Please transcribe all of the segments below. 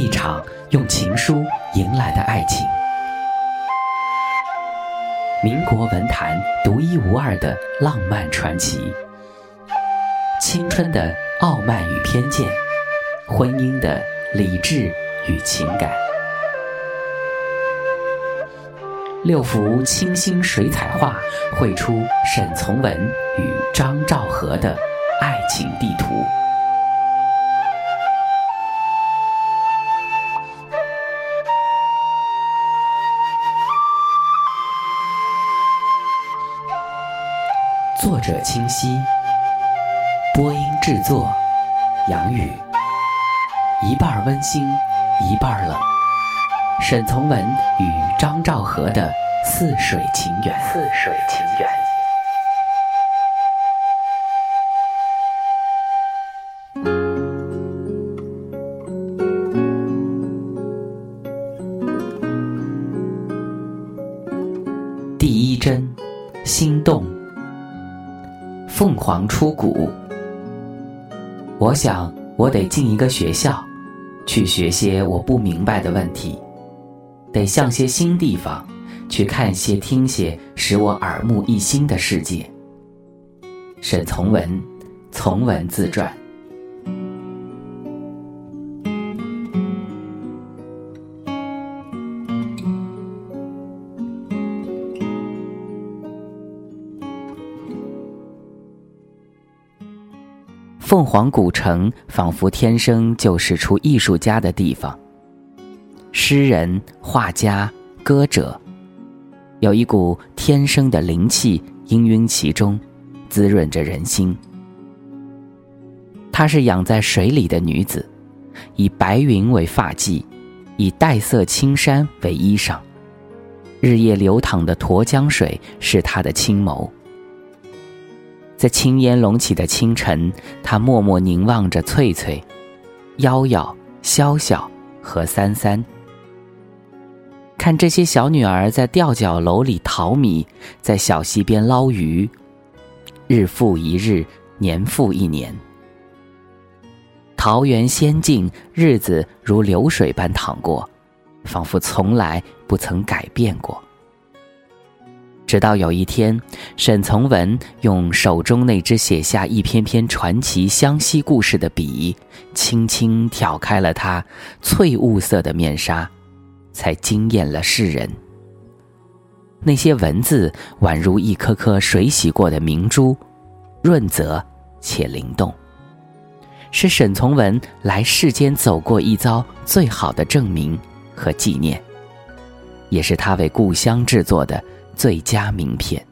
一场用情书迎来的爱情。民国文坛独一无二的浪漫传奇，青春的傲慢与偏见，婚姻的理智与情感。六幅清新水彩画绘出沈从文与张兆和的爱情地图。者清晰，播音制作杨宇，一半温馨，一半冷。沈从文与张兆和的似水情缘。似水情缘。狂出谷。我想，我得进一个学校，去学些我不明白的问题。得向些新地方，去看些、听些使我耳目一新的世界。沈从文，从文自传。凤凰古城仿佛天生就是出艺术家的地方。诗人、画家、歌者，有一股天生的灵气氤氲其中，滋润着人心。她是养在水里的女子，以白云为发髻，以黛色青山为衣裳。日夜流淌的沱江水是她的青眸。在青烟隆起的清晨，他默默凝望着翠翠、夭夭、潇潇和三三。看这些小女儿在吊脚楼里淘米，在小溪边捞鱼，日复一日，年复一年。桃源仙境，日子如流水般淌过，仿佛从来不曾改变过。直到有一天，沈从文用手中那支写下一篇篇传奇湘西故事的笔，轻轻挑开了他翠雾色的面纱。才惊艳了世人。那些文字宛如一颗颗水洗过的明珠，润泽且灵动，是沈从文来世间走过一遭最好的证明和纪念，也是他为故乡制作的最佳名片。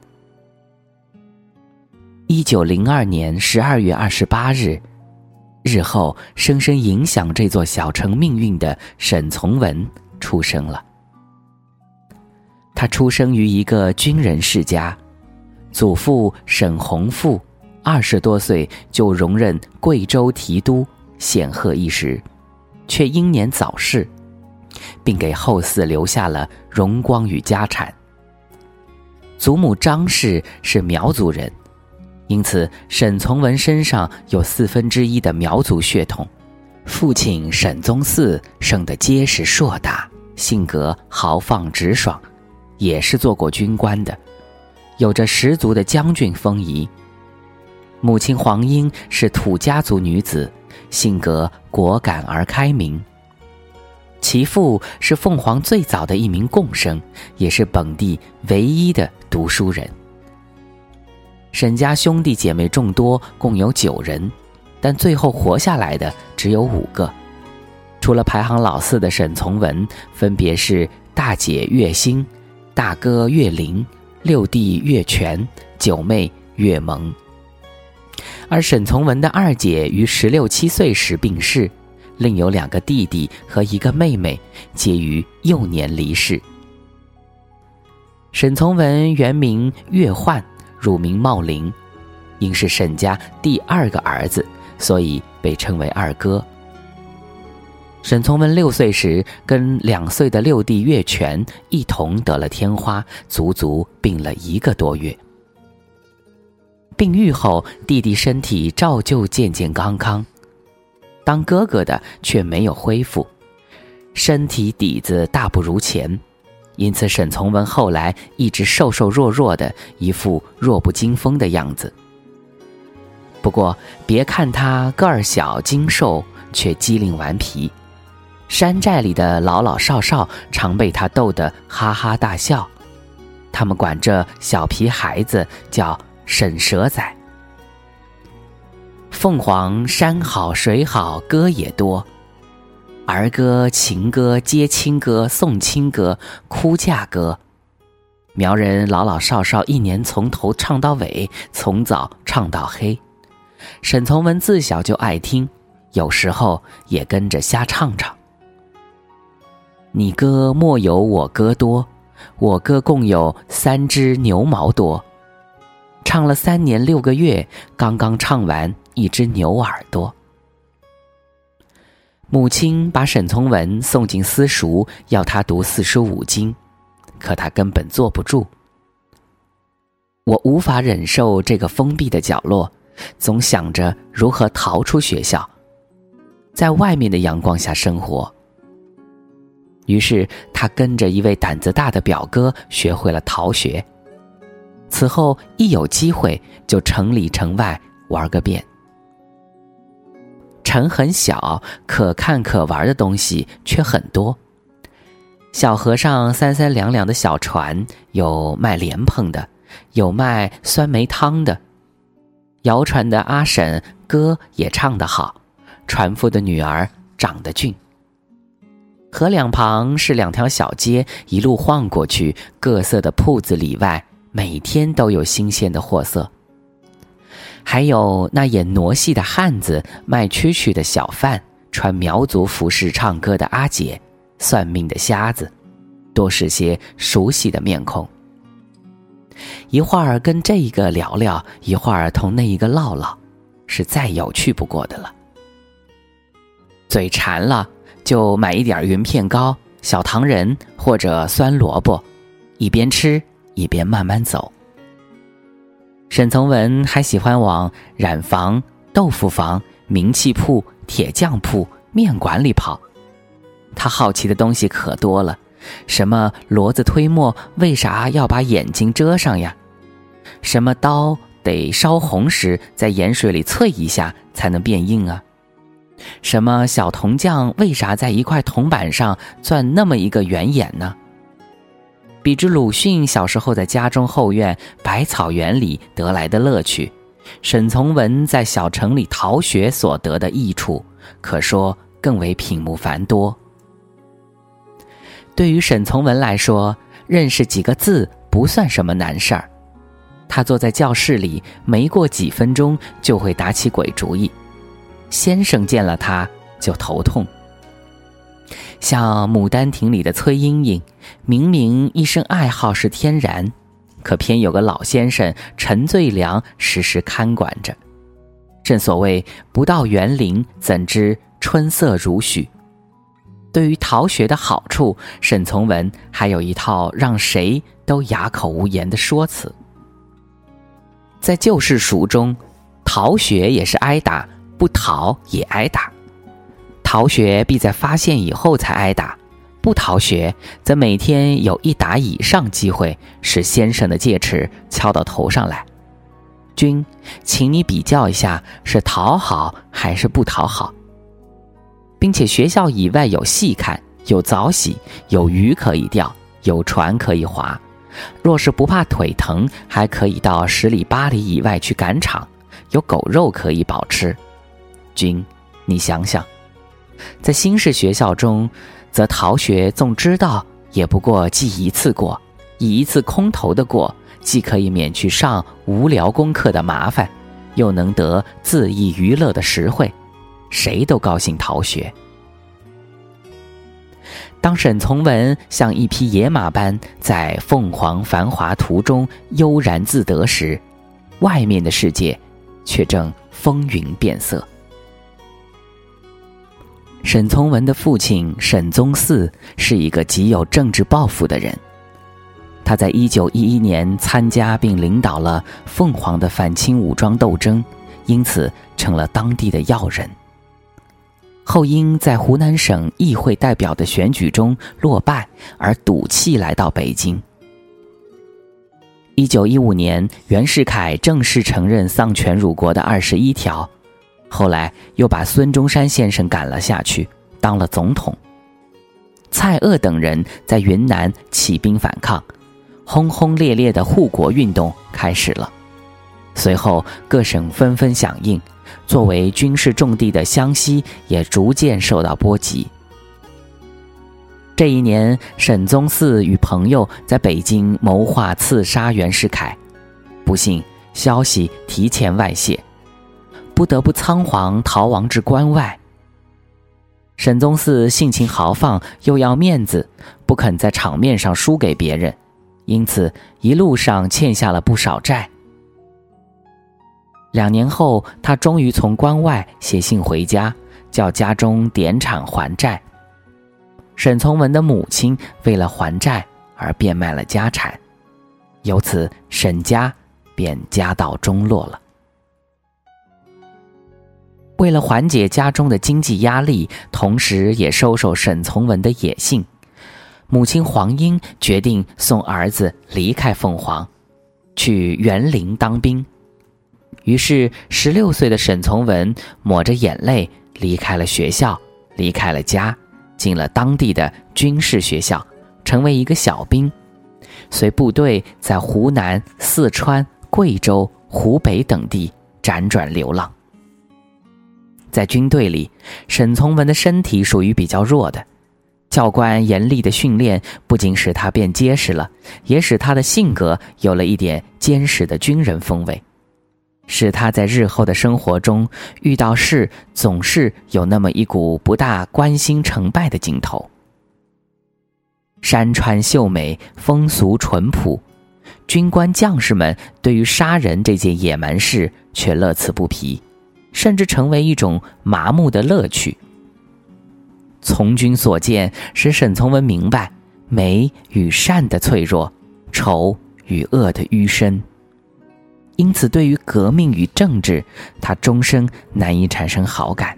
一九零二年十二月二十八日，日后深深影响这座小城命运的沈从文。出生了。他出生于一个军人世家，祖父沈弘富二十多岁就荣任贵州提督，显赫一时，却英年早逝，并给后嗣留下了荣光与家产。祖母张氏是苗族人，因此沈从文身上有四分之一的苗族血统。父亲沈宗嗣生得结实硕大，性格豪放直爽，也是做过军官的，有着十足的将军风仪。母亲黄英是土家族女子，性格果敢而开明。其父是凤凰最早的一名贡生，也是本地唯一的读书人。沈家兄弟姐妹众多，共有九人。但最后活下来的只有五个，除了排行老四的沈从文，分别是大姐岳欣、大哥岳林、六弟岳全、九妹岳蒙。而沈从文的二姐于十六七岁时病逝，另有两个弟弟和一个妹妹，皆于幼年离世。沈从文原名岳焕，乳名茂林，因是沈家第二个儿子。所以被称为二哥。沈从文六岁时，跟两岁的六弟岳全一同得了天花，足足病了一个多月。病愈后，弟弟身体照旧健健康康，当哥哥的却没有恢复，身体底子大不如前，因此沈从文后来一直瘦瘦弱弱的，一副弱不禁风的样子。不过，别看他个儿小、精瘦，却机灵顽皮。山寨里的老老少少常被他逗得哈哈大笑，他们管这小皮孩子叫沈蛇仔。凤凰山好水好歌也多，儿歌情歌接亲歌送亲歌哭嫁歌，苗人老老少少一年从头唱到尾，从早唱到黑。沈从文自小就爱听，有时候也跟着瞎唱唱。你歌莫有我歌多，我歌共有三只牛毛多。唱了三年六个月，刚刚唱完一只牛耳朵。母亲把沈从文送进私塾，要他读四书五经，可他根本坐不住。我无法忍受这个封闭的角落，总想着如何逃出学校，在外面的阳光下生活。于是，他跟着一位胆子大的表哥学会了逃学。此后，一有机会就城里城外玩个遍。城很小，可看可玩的东西却很多。小河上三三两两的小船，有卖莲蓬的，有卖酸梅汤的。摇船的阿婶歌也唱得好，船夫的女儿长得俊。河两旁是两条小街，一路晃过去，各色的铺子里外，每天都有新鲜的货色。还有那演傩戏的汉子，卖蛐蛐的小贩，穿苗族服饰唱歌的阿姐，算命的瞎子，多是些熟悉的面孔。一会儿跟这一个聊聊，一会儿同那一个唠唠，是再有趣不过的了。嘴馋了。就买一点云片糕、小糖人或者酸萝卜，一边吃一边慢慢走。沈从文还喜欢往染坊、豆腐坊、名器铺、铁匠铺、面馆里跑。他好奇的东西可多了，什么骡子推磨为啥要把眼睛遮上呀？什么刀得烧红时在盐水里淬一下才能变硬啊？什么小铜匠为啥在一块铜板上钻那么一个圆眼呢？比之鲁迅小时候在家中后院百草园里得来的乐趣，沈从文在小城里逃学所得的益处，可说更为品目繁多。对于沈从文来说，认识几个字不算什么难事儿。他坐在教室里，没过几分钟就会打起鬼主意。先生见了他就头痛，像《牡丹亭》里的崔莺莺，明明一生爱好是天然，可偏有个老先生陈最良时时看管着。正所谓不到园林，怎知春色如许？对于逃学的好处，沈从文还有一套让谁都哑口无言的说辞。在旧式书中，逃学也是挨打。不逃也挨打，逃学必在发现以后才挨打，不逃学则每天有一打以上机会使先生的戒尺敲到头上来。君，请你比较一下是讨好还是不讨好，并且学校以外有戏看，有早洗，有鱼可以钓，有船可以划。若是不怕腿疼，还可以到十里八里以外去赶场，有狗肉可以饱吃。君，你想想，在新式学校中，则逃学纵知道，也不过记一次过，以一次空头的过，既可以免去上无聊功课的麻烦，又能得恣意娱乐的实惠，谁都高兴逃学。当沈从文像一匹野马般在凤凰繁华途中悠然自得时，外面的世界却正风云变色。沈从文的父亲沈宗嗣是一个极有政治抱负的人，他在一九一一年参加并领导了凤凰的反清武装斗争，因此成了当地的要人。后因在湖南省议会代表的选举中落败而赌气来到北京。一九一五年，袁世凯正式承认丧权辱国的二十一条，后来又把孙中山先生赶了下去，当了总统。蔡锷等人在云南起兵反抗，轰轰烈烈的护国运动开始了。随后，各省纷纷响应。作为军事重地的湘西也逐渐受到波及。这一年，沈宗嗣与朋友在北京谋划刺杀袁世凯，不幸消息提前外泄，不得不仓皇逃亡至关外。沈宗嗣性情豪放，又要面子，不肯在场面上输给别人，因此一路上欠下了不少债。两年后，他终于从关外写信回家，叫家中典产还债。沈从文的母亲为了还债而变卖了家产，由此沈家便家道中落了。为了缓解家中的经济压力，同时也收收沈从文的野性，母亲黄英决定送儿子离开凤凰，去园林当兵。于是，十六岁的沈从文抹着眼泪离开了学校，离开了家，进了当地的军事学校，成为一个小兵，随部队在湖南、四川、贵州、湖北等地辗转流浪。在军队里，沈从文的身体属于比较弱的，教官严厉的训练不仅使他变结实了，也使他的性格有了一点坚实的军人风味。使他在日后的生活中遇到事总是有那么一股不大关心成败的劲头。山川秀美，风俗淳朴，军官将士们对于杀人这件野蛮事却乐此不疲，甚至成为一种麻木的乐趣。从军所见，使沈从文明白美与善的脆弱，丑与恶的淤深。因此，对于革命与政治，他终生难以产生好感。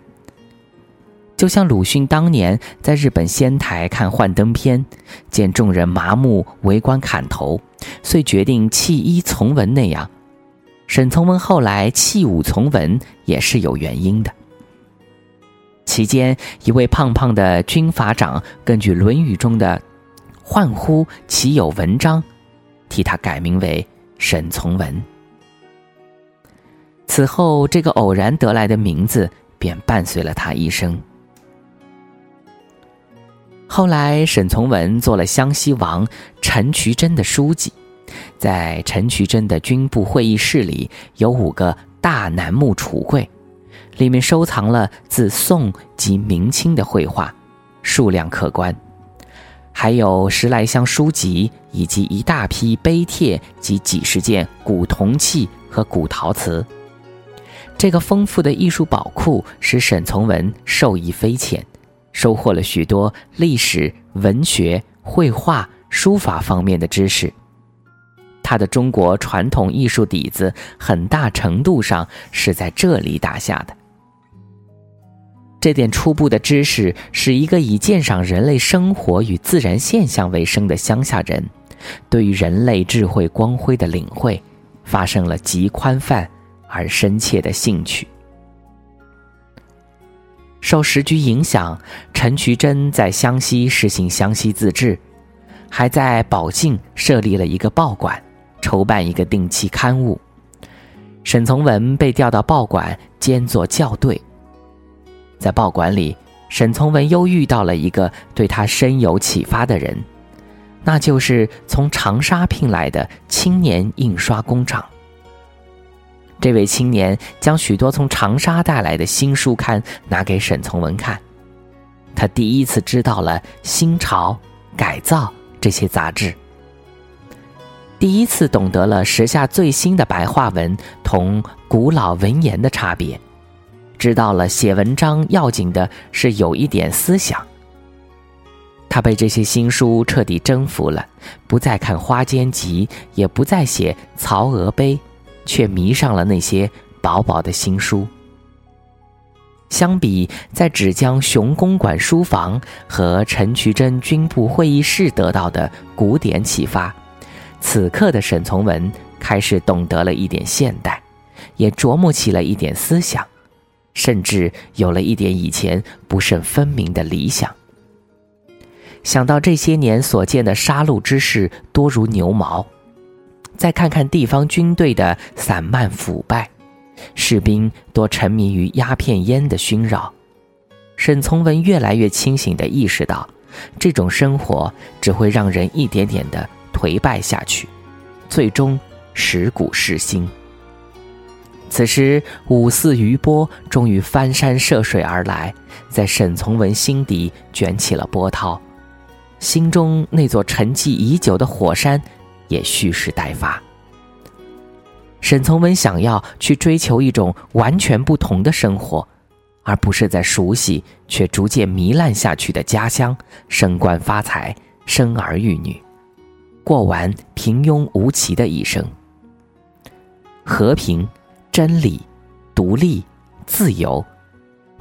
就像鲁迅当年在日本仙台看幻灯片，见众人麻木围观砍头，遂决定弃医从文那样，沈从文后来弃武从文也是有原因的。期间，一位胖胖的军阀长根据《论语》中的“患乎其有文章”，替他改名为沈从文。此后，这个偶然得来的名字便伴随了他一生。后来，沈从文做了湘西王陈渠珍的书记，在陈渠珍的军部会议室里有五个大楠木橱柜，里面收藏了自宋及明清的绘画，数量可观，还有十来箱书籍，以及一大批碑帖及几十件古铜器和古陶瓷。这个丰富的艺术宝库使沈从文受益匪浅，收获了许多历史、文学、绘画、书法方面的知识。他的中国传统艺术底子很大程度上是在这里打下的。这点初步的知识，使一个以鉴赏人类生活与自然现象为生的乡下人，对于人类智慧光辉的领会，发生了极宽泛。而深切的兴趣。受时局影响，陈渠珍在湘西实行湘西自治，还在保靖设立了一个报馆，筹办一个定期刊物。沈从文被调到报馆兼做校对。在报馆里，沈从文又遇到了一个对他深有启发的人，那就是从长沙聘来的青年印刷工厂。这位青年将许多从长沙带来的新书刊拿给沈从文看，他第一次知道了《新潮》《改造》这些杂志，第一次懂得了时下最新的白话文同古老文言的差别，知道了写文章要紧的是有一点思想。他被这些新书彻底征服了，不再看《花间集》，也不再写《曹娥碑》。却迷上了那些薄薄的新书。相比在芷江熊公馆书房和陈渠珍军部会议室得到的古典启发，此刻的沈从文开始懂得了一点现代，也琢磨起了一点思想，甚至有了一点以前不甚分明的理想。想到这些年所见的杀戮之事多如牛毛，再看看地方军队的散漫腐败。士兵多沉迷于鸦片烟的熏扰，沈从文越来越清醒地意识到，这种生活只会让人一点点的颓败下去，最终蚀骨噬心。此时，五四余波终于翻山涉水而来，在沈从文心底卷起了波涛，心中那座沉寂已久的火山也蓄势待发。沈从文想要去追求一种完全不同的生活，而不是在熟悉却逐渐糜烂下去的家乡升官发财、生儿育女，过完平庸无奇的一生。和平、真理、独立、自由，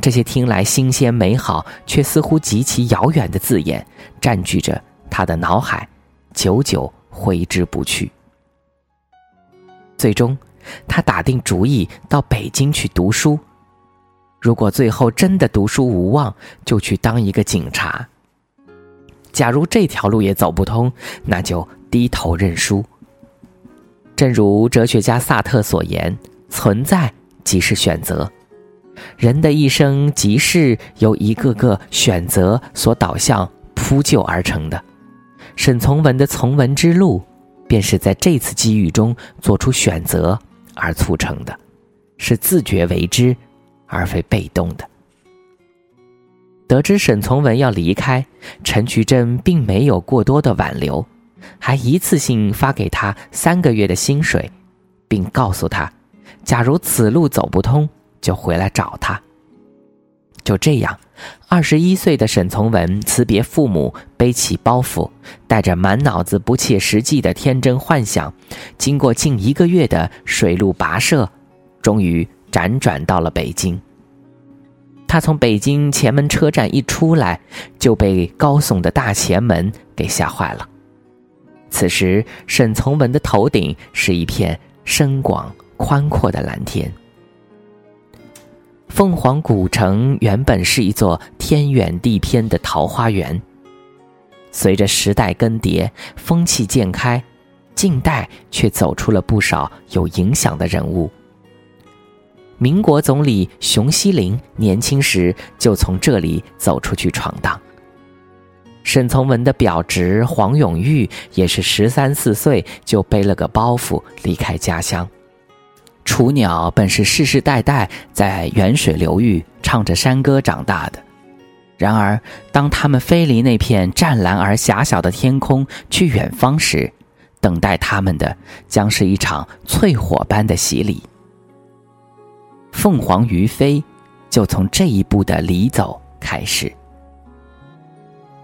这些听来新鲜美好却似乎极其遥远的字眼，占据着他的脑海，久久挥之不去。最终，他打定主意到北京去读书。如果最后真的读书无望，就去当一个警察。假如这条路也走不通，那就低头认输。正如哲学家萨特所言：“存在即是选择。”人的一生即是由一个个选择所导向、铺就而成的。沈从文的从文之路。便是在这次机遇中做出选择而促成的，是自觉为之，而非被动的。得知沈从文要离开，陈渠珍并没有过多的挽留，还一次性发给他三个月的薪水，并告诉他，假如此路走不通，就回来找他。就这样，二十一岁的沈从文辞别父母，背起包袱，带着满脑子不切实际的天真幻想，经过近一个月的水路跋涉，终于辗转到了北京。他从北京前门车站一出来，就被高耸的大前门给吓坏了。此时，沈从文的头顶是一片深广宽阔的蓝天。凤凰古城原本是一座天远地偏的桃花源，随着时代更迭，风气渐开，近代却走出了不少有影响的人物。民国总理熊希龄年轻时就从这里走出去闯荡。沈从文的表侄黄永玉也是十三四岁就背了个包袱离开家乡。雏鸟本是世世代代在沅水流域唱着山歌长大的，然而当它们飞离那片湛蓝而狭小的天空去远方时，等待他们的将是一场淬火般的洗礼。凤凰于飞，就从这一步的离走开始，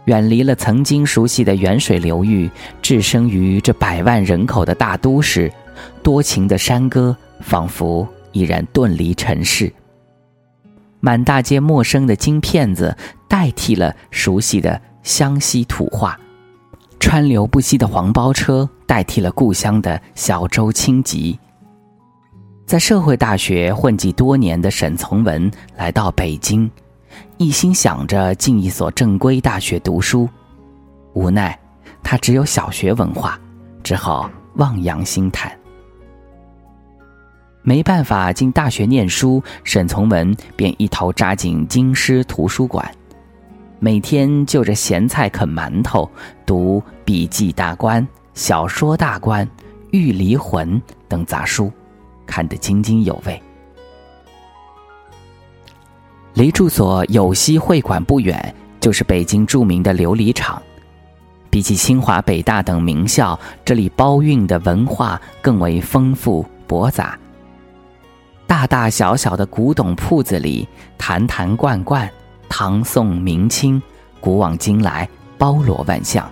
远离了曾经熟悉的远水流域，置身于这百万人口的大都市，多情的山歌。仿佛已然遁离尘世，满大街陌生的金片子代替了熟悉的湘西土话，川流不息的黄包车代替了故乡的小舟轻楫。在社会大学混迹多年的沈从文来到北京，一心想着进一所正规大学读书，无奈他只有小学文化，只好望洋兴叹。没办法进大学念书，沈从文便一头扎进京师图书馆，每天就着咸菜啃馒头，读《笔记大观》《小说大观》《玉离魂》等杂书，看得津津有味。离住所有西会馆不远，就是北京著名的琉璃厂。比起清华、北大等名校，这里包蕴的文化更为丰富博杂。大大小小的古董铺子里，坛坛罐罐，唐宋明清，古往今来，包罗万象。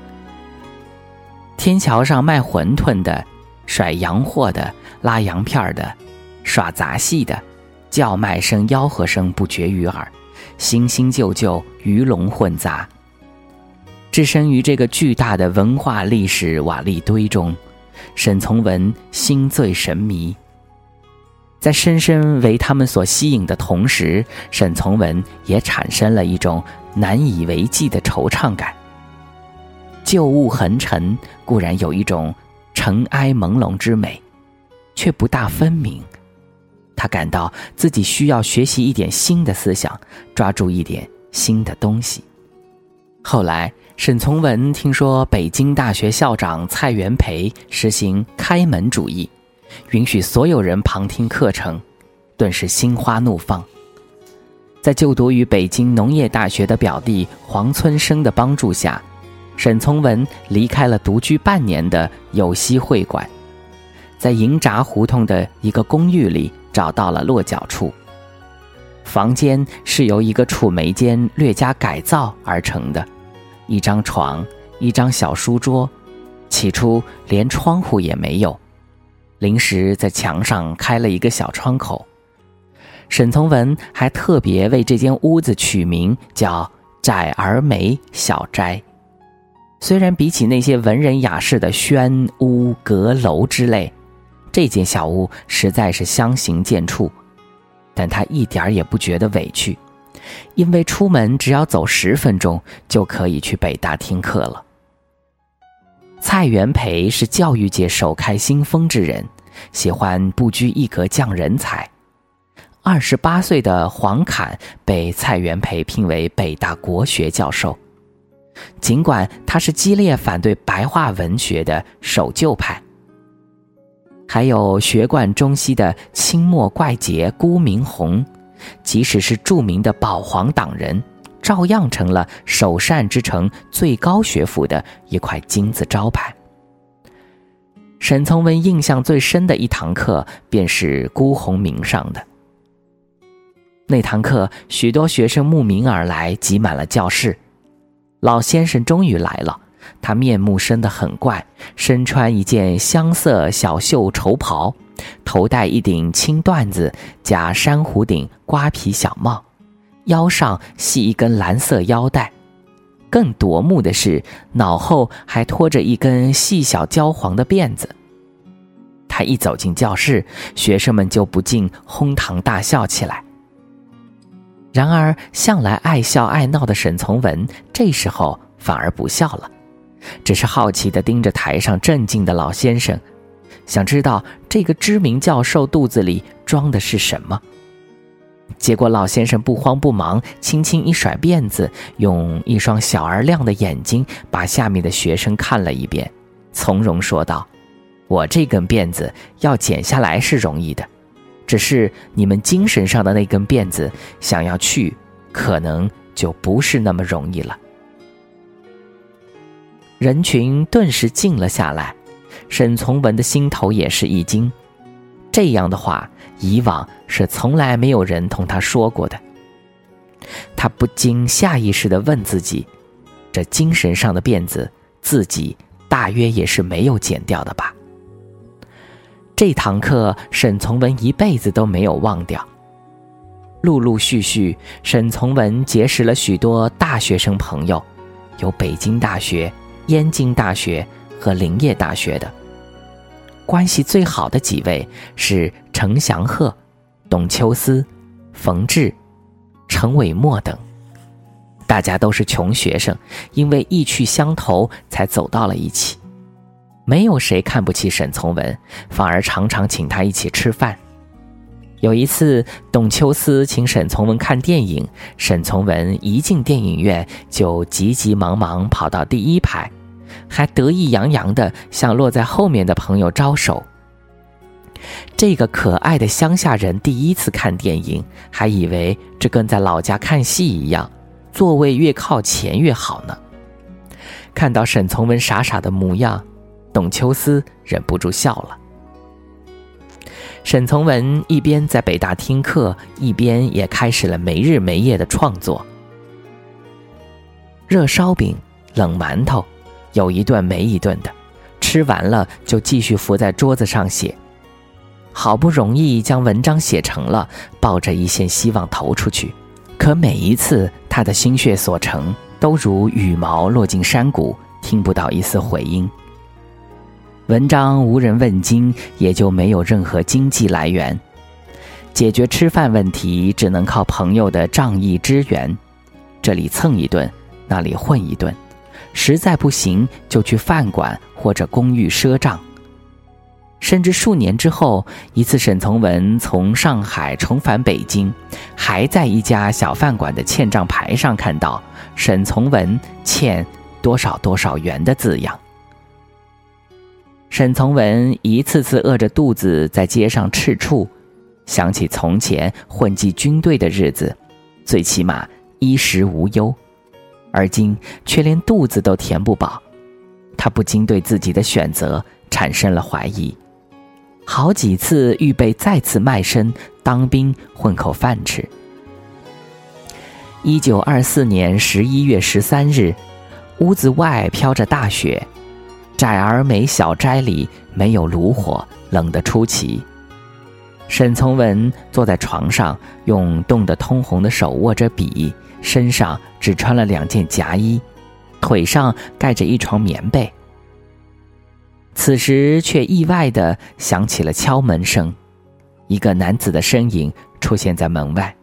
天桥上卖馄饨的，甩洋货的，拉洋片的，耍杂戏的，叫卖声、吆喝声不绝于耳，新新旧旧鱼龙混杂。置身于这个巨大的文化历史瓦砾堆中，沈从文心醉神迷。在深深为他们所吸引的同时，沈从文也产生了一种难以为继的惆怅感。旧物横陈固然有一种尘埃朦胧之美，却不大分明。他感到自己需要学习一点新的思想，抓住一点新的东西。后来。沈从文听说北京大学校长蔡元培实行开门主义，允许所有人旁听课程，顿时心花怒放。在就读于北京农业大学的表弟黄村生的帮助下，沈从文离开了独居半年的有溪会馆，在银闸胡同的一个公寓里找到了落脚处。房间是由一个储煤间略加改造而成的。一张床，一张小书桌，起初连窗户也没有，临时在墙上开了一个小窗口。沈从文还特别为这间屋子取名叫“窄而美小斋”。虽然比起那些文人雅士的轩屋阁楼之类，这间小屋实在是相形见绌，但他一点儿也不觉得委屈。因为出门只要走十分钟就可以去北大听课了。蔡元培是教育界首开新风之人，喜欢不拘一格降人才。二十八岁的黄侃被蔡元培聘为北大国学教授，尽管他是激烈反对白话文学的守旧派。还有学贯中西的清末怪杰辜明宏。即使是著名的保皇党人，照样成了首善之城最高学府的一块金字招牌。沈从文印象最深的一堂课，便是辜鸿铭上的。那堂课，许多学生慕名而来，挤满了教室。老先生终于来了，他面目生得很怪，身穿一件香色小袖绸袍。头戴一顶青缎子加珊瑚顶瓜皮小帽，腰上系一根蓝色腰带，更夺目的是脑后还拖着一根细小焦黄的辫子。他一走进教室，学生们就不禁哄堂大笑起来。然而，向来爱笑爱闹的沈从文这时候反而不笑了，只是好奇地盯着台上镇静的老先生。想知道这个知名教授肚子里装的是什么？结果老先生不慌不忙，轻轻一甩辫子，用一双小而亮的眼睛把下面的学生看了一遍，从容说道：“我这根辫子要剪下来是容易的，只是你们精神上的那根辫子想要去，可能就不是那么容易了。”人群顿时静了下来。沈从文的心头也是一惊，这样的话以往是从来没有人同他说过的。他不禁下意识地问自己：这精神上的辫子，自己大约也是没有剪掉的吧？这堂课，沈从文一辈子都没有忘掉。陆陆续续，沈从文结识了许多大学生朋友，有北京大学、燕京大学。和林业大学的关系最好的几位是程祥鹤、董秋思、冯至、程伟墨等。大家都是穷学生，因为意趣相投才走到了一起。没有谁看不起沈从文，反而常常请他一起吃饭。有一次，董秋思请沈从文看电影，沈从文一进电影院就急急忙忙跑到第一排。还得意洋洋地向落在后面的朋友招手。这个可爱的乡下人第一次看电影，还以为这跟在老家看戏一样，座位越靠前越好呢。看到沈从文傻傻的模样，董秋思忍不住笑了。沈从文一边在北大听课，一边也开始了没日没夜的创作。热烧饼，冷馒头。有一顿没一顿的，吃完了就继续伏在桌子上写。好不容易将文章写成了，抱着一线希望投出去，可每一次他的心血所成，都如羽毛落进山谷，听不到一丝回音。文章无人问津，也就没有任何经济来源，解决吃饭问题只能靠朋友的仗义支援，这里蹭一顿，那里混一顿，实在不行就去饭馆或者公寓赊账。甚至数年之后，一次沈从文从上海重返北京，还在一家小饭馆的欠账牌上看到“沈从文欠多少多少元”的字样。沈从文一次次饿着肚子在街上吃醋，想起从前混迹军队的日子，最起码衣食无忧，而今却连肚子都填不饱，他不禁对自己的选择产生了怀疑。好几次预备再次卖身当兵混口饭吃。一九二四年十一月十三日，屋子外飘着大雪，窄而美小斋里没有炉火，冷得出奇。沈从文坐在床上，用冻得通红的手握着笔，身上只穿了两件夹衣，腿上盖着一床棉被。此时却意外的响起了敲门声，一个男子的身影出现在门外。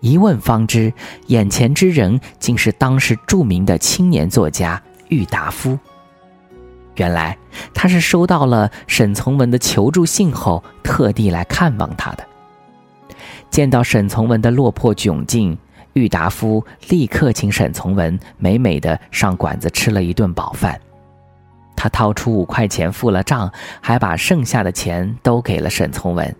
一问方知，眼前之人竟是当时著名的青年作家郁达夫。原来他是收到了沈从文的求助信后，特地来看望他的。见到沈从文的落魄窘境，郁达夫立刻请沈从文美美的上馆子吃了一顿饱饭。他掏出五块钱付了账，还把剩下的钱都给了沈从文。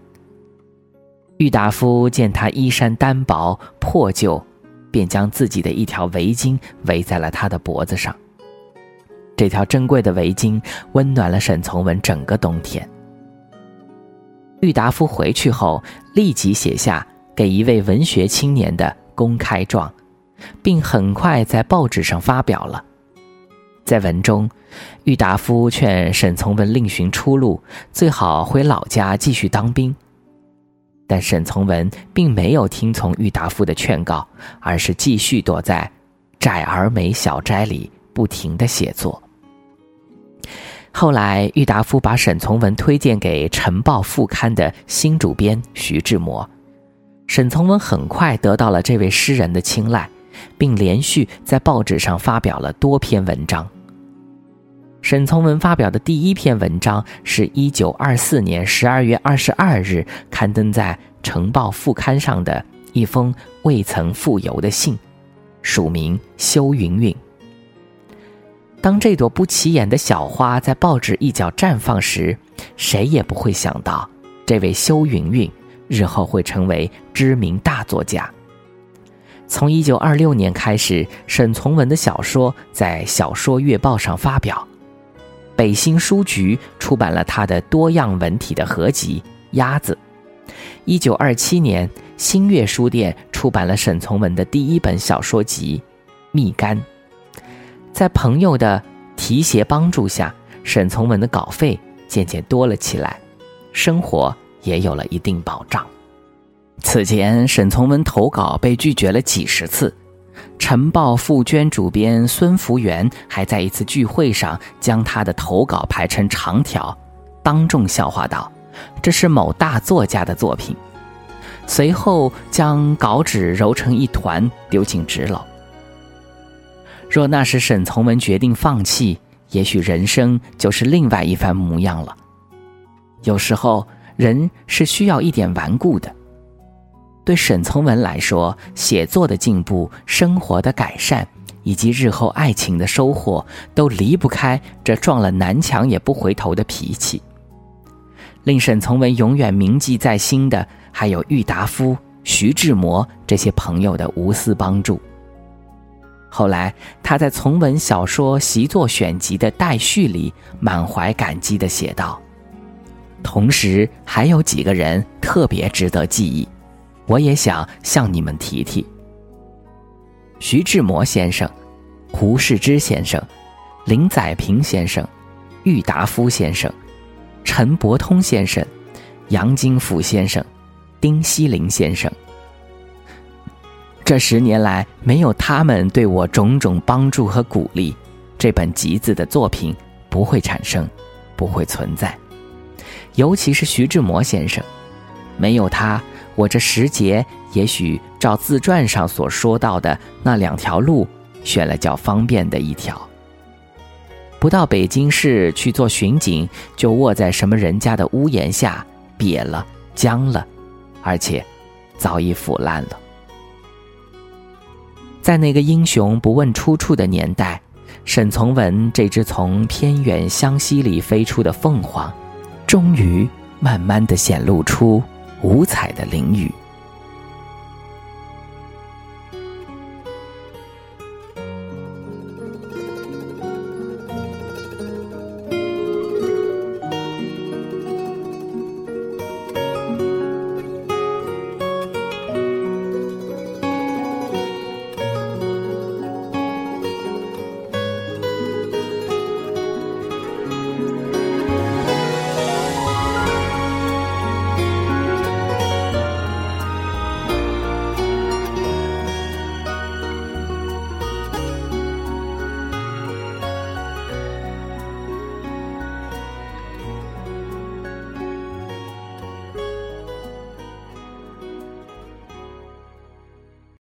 郁达夫见他衣衫单薄破旧，便将自己的一条围巾围在了他的脖子上。这条珍贵的围巾温暖了沈从文整个冬天。郁达夫回去后，立即写下给一位文学青年的公开状，并很快在报纸上发表了。在文中，郁达夫劝沈从文另寻出路，最好回老家继续当兵。但沈从文并没有听从郁达夫的劝告，而是继续躲在窄而美小斋里不停的写作。后来，郁达夫把沈从文推荐给《晨报》副刊的新主编徐志摩，沈从文很快得到了这位诗人的青睐，并连续在报纸上发表了多篇文章。沈从文发表的第一篇文章是一九二四年十二月二十二日刊登在《晨报》副刊上的一封未曾复邮的信，署名修云云。当这朵不起眼的小花在报纸一角绽放时，谁也不会想到，这位修云云日后会成为知名大作家。从一九二六年开始，沈从文的小说在《小说月报》上发表。北新书局出版了他的多样文体的合集《鸭子》。一九二七年，新月书店出版了沈从文的第一本小说集《蜜柑》。在朋友的提携帮助下，沈从文的稿费渐渐多了起来，生活也有了一定保障。此前，沈从文投稿被拒绝了几十次。晨报副捐主编孙福元还在一次聚会上将他的投稿排成长条，当众笑话道：“这是某大作家的作品。”随后将稿纸揉成一团丢进纸篓。若那时沈从文决定放弃，也许人生就是另外一番模样了。有时候，人是需要一点顽固的。对沈从文来说，写作的进步、生活的改善，以及日后爱情的收获，都离不开这撞了南墙也不回头的脾气。令沈从文永远铭记在心的，还有郁达夫、徐志摩这些朋友的无私帮助。后来，他在《从文小说习作选集》的待序里，满怀感激地写道：“同时，还有几个人特别值得记忆。”我也想向你们提提。徐志摩先生、胡适之先生、林载平先生、郁达夫先生、陈伯通先生、杨金甫先生、丁锡林先生。这十年来，没有他们对我种种帮助和鼓励，这本集子的作品不会产生，不会存在。尤其是徐志摩先生，没有他，我这十节也许照自传上所说到的那两条路，选了较方便的一条。不到北京市去做巡警，就卧在什么人家的屋檐下，瘪了、僵了，而且早已腐烂了。在那个英雄不问出处的年代，沈从文这只从偏远湘西里飞出的凤凰。终于，慢慢的显露出五彩的翎羽。